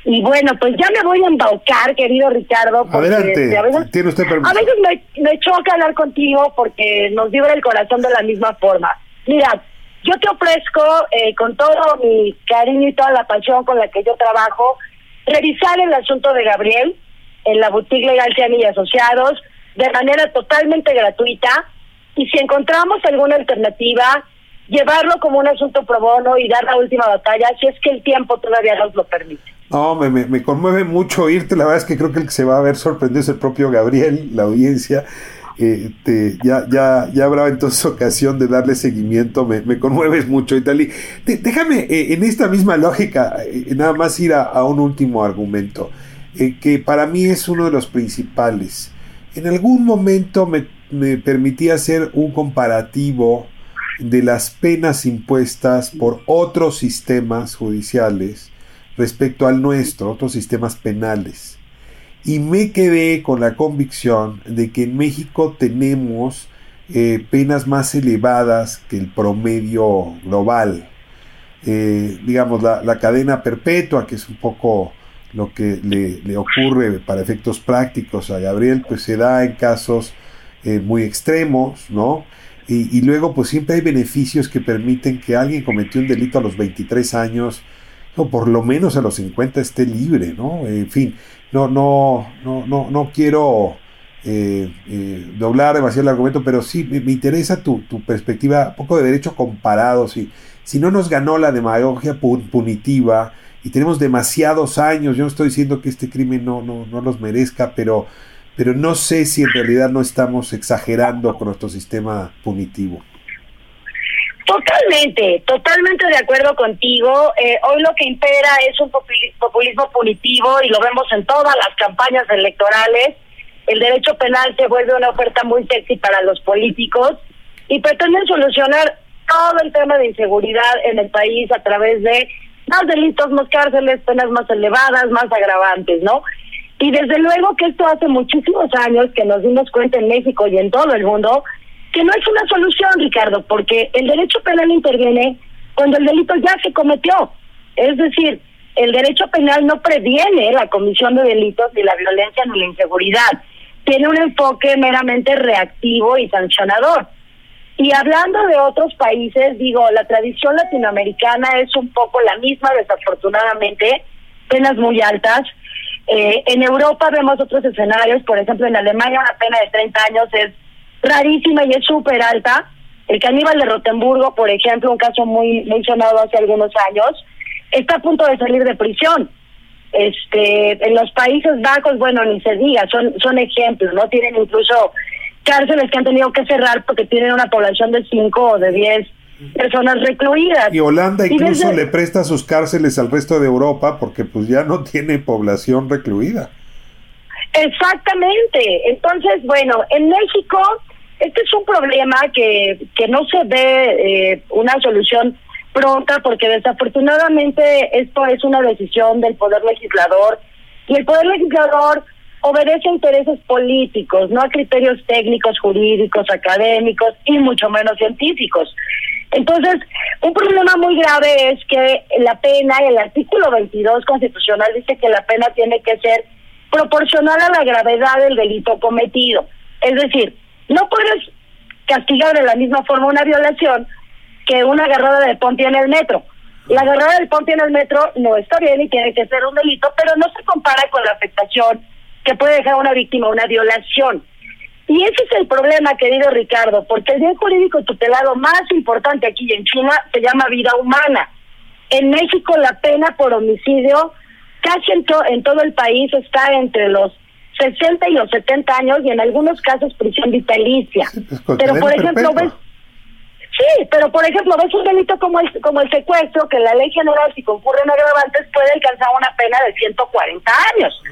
y bueno, pues ya me voy a embaucar, querido Ricardo. Adelante, a veces, tiene usted permiso. A veces me, me choca hablar contigo porque nos vibra el corazón de la misma forma. Mira, yo te ofrezco eh, con todo mi cariño y toda la pasión con la que yo trabajo, revisar el asunto de Gabriel en la boutique legal Ciani y Asociados de manera totalmente gratuita y si encontramos alguna alternativa, llevarlo como un asunto pro bono y dar la última batalla si es que el tiempo todavía nos lo permite. No, me, me, conmueve mucho oírte. La verdad es que creo que el que se va a ver sorprendido es el propio Gabriel, la audiencia. Eh, ya, ya, ya habrá entonces ocasión de darle seguimiento. Me, me conmueves mucho, Itali. déjame, eh, en esta misma lógica, eh, nada más ir a, un último argumento, que para mí es uno de los principales. En algún momento me, me permití hacer un comparativo de las penas impuestas por otros sistemas judiciales respecto al nuestro, otros sistemas penales. Y me quedé con la convicción de que en México tenemos eh, penas más elevadas que el promedio global. Eh, digamos, la, cadena perpetua, que es un poco lo que le, ocurre para efectos prácticos a Gabriel, pues se da en casos eh, muy extremos, ¿no? Y, luego, pues siempre hay beneficios que permiten que alguien cometió un delito a los 23 años o por lo menos a los 50 esté libre, ¿no? En fin, no, no, no, no, no quiero eh, eh, doblar demasiado el argumento, pero sí me, interesa tu, tu, perspectiva, un poco de derecho comparado, si, si no nos ganó la demagogia punitiva y tenemos demasiados años, yo no estoy diciendo que este crimen no, no, no los merezca, pero, pero no sé si en realidad no estamos exagerando con nuestro sistema punitivo. Totalmente, totalmente de acuerdo contigo. Eh, hoy lo que impera es un populismo punitivo y lo vemos en todas las campañas electorales. El derecho penal se vuelve una oferta muy sexy para los políticos y pretenden solucionar todo el tema de inseguridad en el país a través de más delitos, más cárceles, penas más elevadas, más agravantes, ¿no? Y desde luego que esto hace muchísimos años que nos dimos cuenta en México y en todo el mundo que no es una solución, Ricardo, porque el derecho penal interviene cuando el delito ya se cometió. Es decir, el derecho penal no previene la comisión de delitos ni la violencia ni la inseguridad. Tiene un enfoque meramente reactivo y sancionador. Y hablando de otros países, digo, la tradición latinoamericana es un poco la misma, desafortunadamente, penas muy altas. Eh, en Europa vemos otros escenarios, por ejemplo, en Alemania una pena de 30 años es rarísima y es súper alta. El caníbal de Rotemburgo, por ejemplo, un caso muy, sonado hace algunos años, está a punto de salir de prisión. Este, en los Países Bajos, bueno, ni se diga, son, son ejemplos, ¿no? Tienen incluso cárceles que han tenido que cerrar porque tienen una población de 5 o de 10 personas recluidas. Y Holanda incluso le presta sus cárceles al resto de Europa porque pues ya no tiene población recluida. Exactamente. Entonces, bueno, en México este es un problema que, que no se ve eh, una solución pronta porque desafortunadamente esto es una decisión del poder legislador y el poder legislador obedece a intereses políticos, no a criterios técnicos, jurídicos, académicos y mucho menos científicos. Entonces, un problema muy grave es que la pena, el artículo 22 constitucional dice que la pena tiene que ser proporcional a la gravedad del delito cometido. Es decir, no puedes castigar de la misma forma una violación que una agarrada de ponte en el metro. La agarrada del ponte en el metro no está bien y tiene que ser un delito, pero no se compara con la afectación que puede dejar una víctima una violación. Y ese es el problema, querido Ricardo, porque el bien jurídico tutelado más importante aquí en China se llama vida humana. En México la pena por homicidio casi en, en todo el país está entre los 60 y los 70 años y en algunos casos prisión vitalicia. Pues, pero por ejemplo, ves Sí, pero por ejemplo, ves un delito como el, como el secuestro, que la ley general, si concurren agravantes, puede alcanzar una pena de 140 años.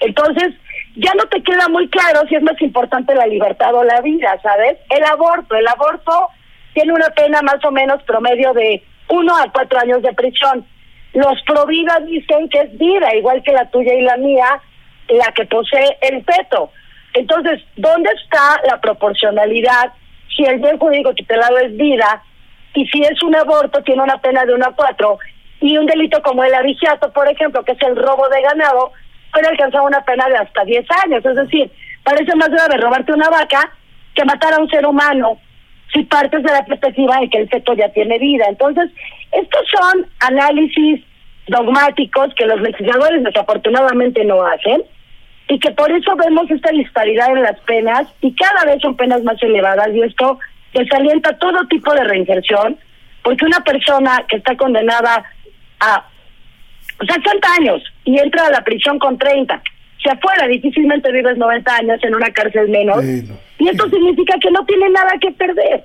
Entonces, ya no te queda muy claro si es más importante la libertad o la vida, ¿sabes? El aborto, el aborto tiene una pena más o menos promedio de uno a cuatro años de prisión. Los providas dicen que es vida, igual que la tuya y la mía, la que posee el feto. Entonces, ¿dónde está la proporcionalidad si el bien jurídico tutelado es vida y si es un aborto tiene una pena de uno a cuatro y un delito como el avigiato, por ejemplo, que es el robo de ganado, puede alcanzar una pena de hasta 10 años. Es decir, parece más grave robarte una vaca que matar a un ser humano si partes de la perspectiva de que el feto ya tiene vida. Entonces, estos son análisis dogmáticos que los legisladores desafortunadamente no hacen y que por eso vemos esta disparidad en las penas y cada vez son penas más elevadas y esto desalienta todo tipo de reinserción porque una persona que está condenada a 60 años y entra a la prisión con 30. Si afuera difícilmente vives 90 años en una cárcel menos. y esto significa que no tiene nada que perder.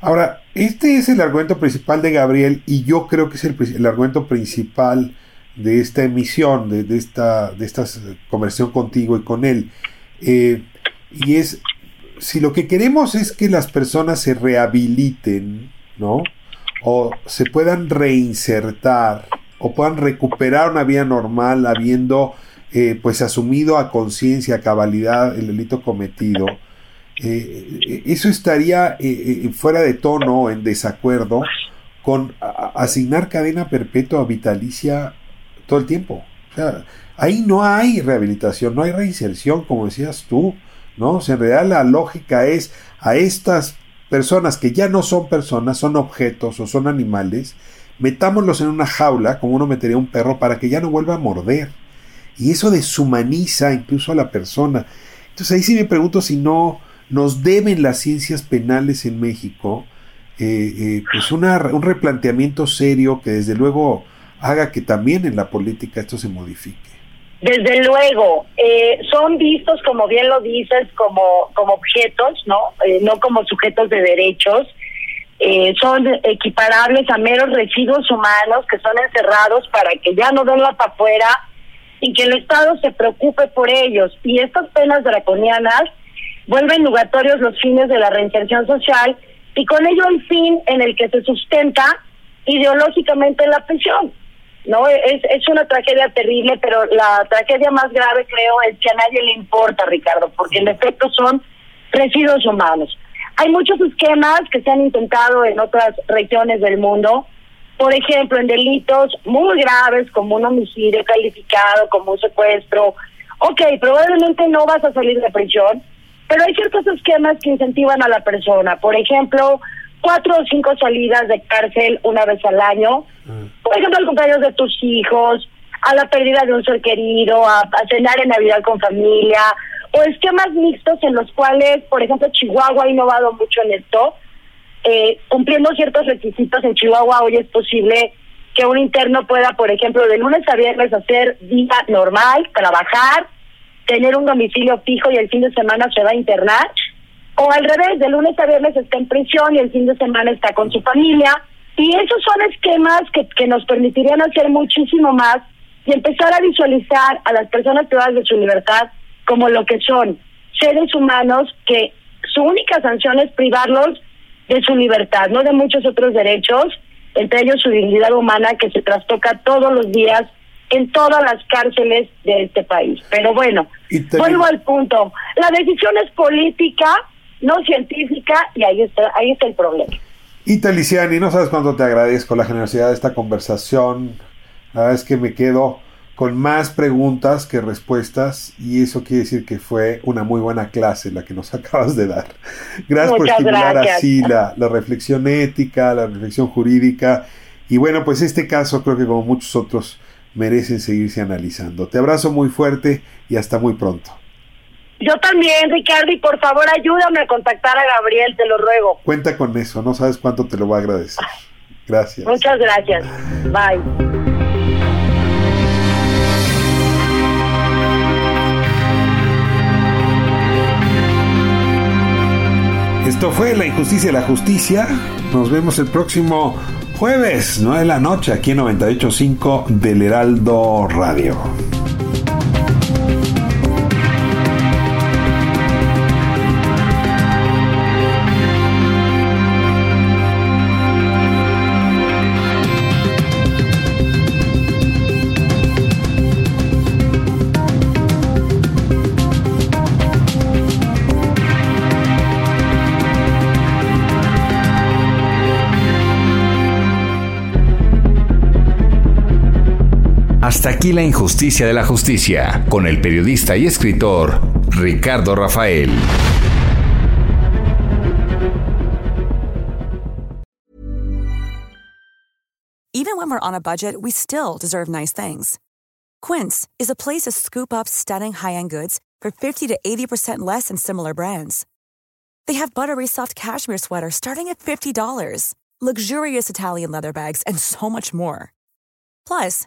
Ahora, este es el argumento principal de Gabriel y yo creo que es el, argumento principal de esta emisión, de, esta, de esta conversación contigo y con él. Eh, y es, si lo que queremos es que las personas se rehabiliten, ¿no? O se puedan reinsertar o puedan recuperar una vida normal habiendo eh, pues asumido a conciencia, a cabalidad el delito cometido, eh, eso estaría eh, fuera de tono, en desacuerdo con asignar cadena perpetua vitalicia todo el tiempo. O ahí no hay rehabilitación, no hay reinserción, como decías tú, ¿no? O en realidad la lógica es a estas personas que ya no son personas, son objetos o son animales, metámoslos en una jaula, como uno metería un perro, para que ya no vuelva a morder. Y eso deshumaniza incluso a la persona. Entonces ahí sí me pregunto si no nos deben las ciencias penales en México eh, eh, pues una, un replanteamiento serio que desde luego haga que también en la política esto se modifique. Desde luego, eh, son vistos, como bien lo dices, como, como objetos, ¿no? no como sujetos de derechos. Eh, son equiparables a meros residuos humanos que son encerrados para que ya no den la afuera y que el Estado se preocupe por ellos. Y estas penas draconianas vuelven nugatorios los fines de la reinserción social y con ello el fin en el que se sustenta ideológicamente la prisión. No es, es una tragedia terrible, pero la tragedia más grave creo es que a nadie le importa, Ricardo, porque en efecto son residuos humanos. Hay muchos esquemas que se han intentado en otras regiones del mundo, por ejemplo, en delitos muy graves como un homicidio calificado, como un secuestro. Ok, probablemente no vas a salir de prisión, pero hay ciertos esquemas que incentivan a la persona. Por ejemplo, cuatro o cinco salidas de cárcel una vez al año. Mm. Por ejemplo, al cumpleaños de tus hijos, a la pérdida de un ser querido, a, a cenar en Navidad con familia, o esquemas mixtos en los cuales, por ejemplo, Chihuahua ha innovado mucho en esto. Eh, cumpliendo ciertos requisitos en Chihuahua hoy es posible que un interno pueda, por ejemplo, de lunes a viernes hacer vida normal, trabajar, tener un domicilio fijo y el fin de semana se va a internar. O al revés, de lunes a viernes está en prisión y el fin de semana está con su familia. Y esos son esquemas que, que nos permitirían hacer muchísimo más y empezar a visualizar a las personas privadas de su libertad como lo que son seres humanos que su única sanción es privarlos de su libertad, no de muchos otros derechos, entre ellos su dignidad humana que se trastoca todos los días en todas las cárceles de este país. Pero bueno, vuelvo al punto. La decisión es política, no científica, y ahí está, ahí está el problema. Y Taliciani, no sabes cuánto te agradezco la generosidad de esta conversación. La verdad es que me quedo con más preguntas que respuestas y eso quiere decir que fue una muy buena clase la que nos acabas de dar. Gracias por estimular así la, la, reflexión ética, la reflexión jurídica y bueno, pues este caso creo que como muchos otros merecen seguirse analizando. Te abrazo muy fuerte y hasta muy pronto. Yo también, Ricardo, y por favor ayúdame a contactar a Gabriel, te lo ruego. Cuenta con eso, no sabes cuánto te lo voy a agradecer. Gracias. Muchas gracias. Bye. Esto fue La Injusticia y la Justicia. Nos vemos el próximo jueves, 9 de la noche, aquí en 98.5 del Heraldo Radio. Aquí la injusticia de la justicia, con el periodista y escritor Ricardo Rafael. Even when we're on a budget, we still deserve nice things. Quince is a place to scoop up stunning high-end goods for 50 to 80% less than similar brands. They have buttery soft cashmere sweaters starting at $50, luxurious Italian leather bags, and so much more. Plus,